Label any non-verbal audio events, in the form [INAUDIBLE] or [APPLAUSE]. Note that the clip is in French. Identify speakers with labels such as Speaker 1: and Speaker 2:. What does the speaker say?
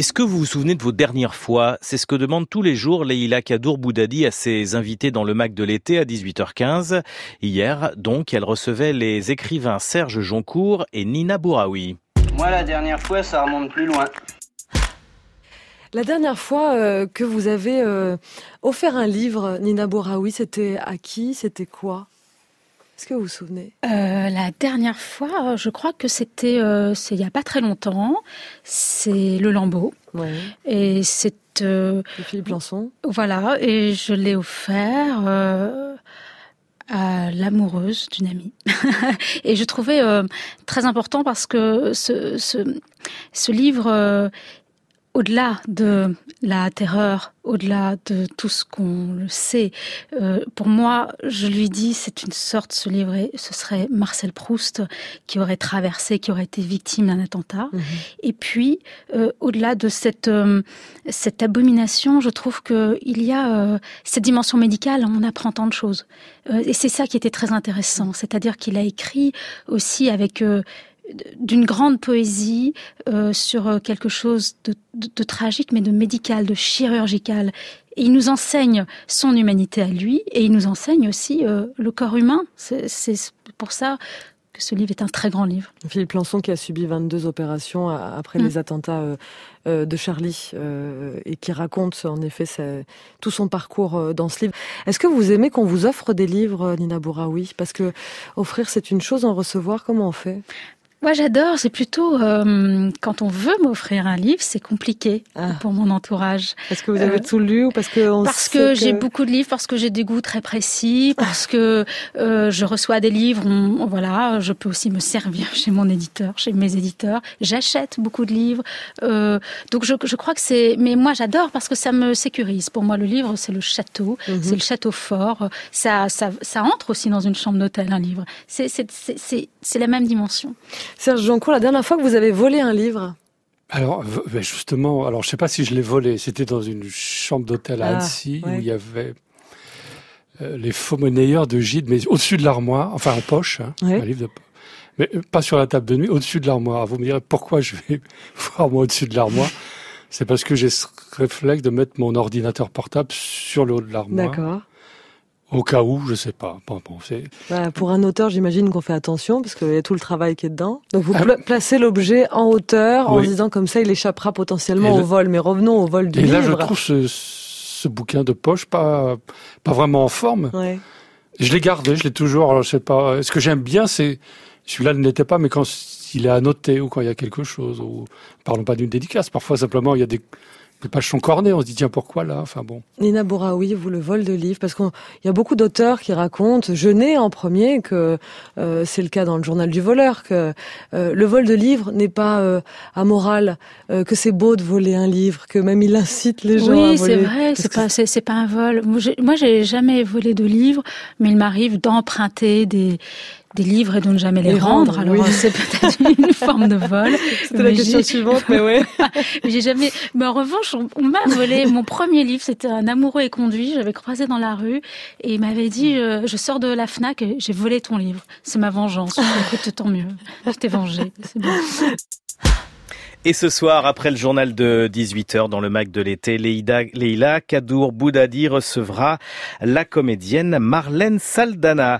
Speaker 1: Est-ce que vous vous souvenez de vos dernières fois? C'est ce que demande tous les jours Leïla Kadour Boudadi à ses invités dans le Mac de l'été à 18h15. Hier, donc, elle recevait les écrivains Serge Joncourt et Nina Bouraoui.
Speaker 2: Moi, la dernière fois, ça remonte plus loin.
Speaker 3: La dernière fois euh, que vous avez euh, offert un livre, Nina Bouraoui, c'était à qui? C'était quoi? Est-ce que vous vous souvenez?
Speaker 4: Euh, La dernière fois, je crois que c'était il n'y a pas très longtemps. C'est le Lambeau. Et c'est
Speaker 3: Philippe Lançon.
Speaker 4: Voilà, et je l'ai offert à l'amoureuse d'une amie. [LAUGHS] et je trouvais très important parce que ce, ce, ce livre au-delà de la terreur, au-delà de tout ce qu'on le sait, euh, pour moi, je lui dis, c'est une sorte, ce livre, ce serait Marcel Proust qui aurait traversé, qui aurait été victime d'un attentat. Mhm. Et puis, euh, au-delà de cette euh, cette abomination, je trouve que il y a cette dimension médicale. On apprend tant de choses, et c'est ça qui était très intéressant. C'est-à-dire qu'il a écrit aussi avec d'une grande poésie euh, sur euh, quelque chose de, tragique, mais de médical, de chirurgical. Et il nous enseigne son humanité à lui, et il nous enseigne aussi euh, le corps humain. C'est pour ça que ce livre est un très grand livre.
Speaker 3: Philippe Lançon qui a subi 22 opérations après mm. les attentats de Charlie et qui raconte en effet tout son parcours dans ce livre. Est-ce que vous aimez qu'on vous offre des livres, Nina Bouraoui? Parce que offrir c'est une chose, en recevoir comment on fait?
Speaker 4: Moi, j'adore. C'est plutôt euh, quand on veut m'offrir un livre, c'est compliqué ah. pour mon entourage.
Speaker 3: Parce que vous avez euh, tout lu ou parce que
Speaker 4: parce que, j'ai beaucoup de livres, parce que j'ai des goûts très précis, parce que euh, je reçois des livres. voilà, je peux aussi me servir [LAUGHS] chez mon éditeur, chez mes éditeurs. J'achète beaucoup de livres, donc je, je, crois que c'est. Mais moi, j'adore parce que ça me sécurise. Pour moi, le livre, c'est le château, mhm. c'est le château fort. Ça, ça, ça entre aussi dans une chambre d'hôtel, un livre. C'est la même dimension.
Speaker 3: Serge Joncourt, la dernière fois que vous avez volé un livre
Speaker 5: alors ben justement, alors je sais pas si je l'ai volé. C'était dans une chambre d'hôtel à ah, Annecy où il y avait euh, les faux monnayeurs de Gide, mais au-dessus de l'armoire, enfin en poche, hein, un livre de mais euh, pas sur la table de nuit, au-dessus de l'armoire. Vous me direz pourquoi je vais [LAUGHS] voir moi au-dessus de l'armoire C'est parce que j'ai ce réflexe de mettre mon ordinateur portable sur le haut de l'armoire.
Speaker 3: D'accord.
Speaker 5: Au cas où, je sais pas. Bon,
Speaker 3: bah, pour un auteur, j'imagine qu'on fait attention parce qu'il y a tout le travail qui est dedans. Donc vous ah. placez l'objet en hauteur en disant comme ça, il échappera potentiellement au vol. Mais revenons au vol du livre.
Speaker 5: Et là, je trouve ce, ce, bouquin de poche pas pas vraiment en forme. Ouais. Je l'ai gardé, je l'ai toujours. Alors, je sais pas. Ce que j'aime bien, c'est celui-là ne l'était pas, mais quand il est annoté ou quand il y a quelque chose. Ou parlons pas d'une dédicace. Parfois simplement, il y a des les pages sont cornées, on se dit tiens pourquoi là? Enfin bon.
Speaker 3: Nina Bouraoui, vous le vol de livres, parce qu'il y a beaucoup d'auteurs qui racontent, je n'ai en premier que euh, c'est le cas dans le journal du voleur, que euh, le vol de livres n'est pas euh, amoral, que c'est beau de voler un livre, que même il incite les gens
Speaker 4: à
Speaker 3: voler.
Speaker 4: Oui, c'est vrai, c'est pas c'est pas un vol. Moi, j'ai jamais volé de livres, mais il m'arrive d'emprunter des des livres et de ne jamais les, rendre. Alors c'est peut-être une forme de vol. [LAUGHS]
Speaker 3: C'était la question suivante, mais ouais. [LAUGHS]
Speaker 4: j'ai jamais. Mais en revanche, on, m'a volé mon premier livre. C'était un amoureux et conduit. J'avais croisé dans la rue et il m'avait dit euh, je sors de la Fnac, et j'ai volé ton livre. C'est ma vengeance. Écoute, tant mieux. Je t'ai vengé. C'est bien.
Speaker 1: Et ce soir, après le journal de 18h dans le Mac de l'été, Leïla Kadour Boudadi recevra la comédienne Marlène Saldana.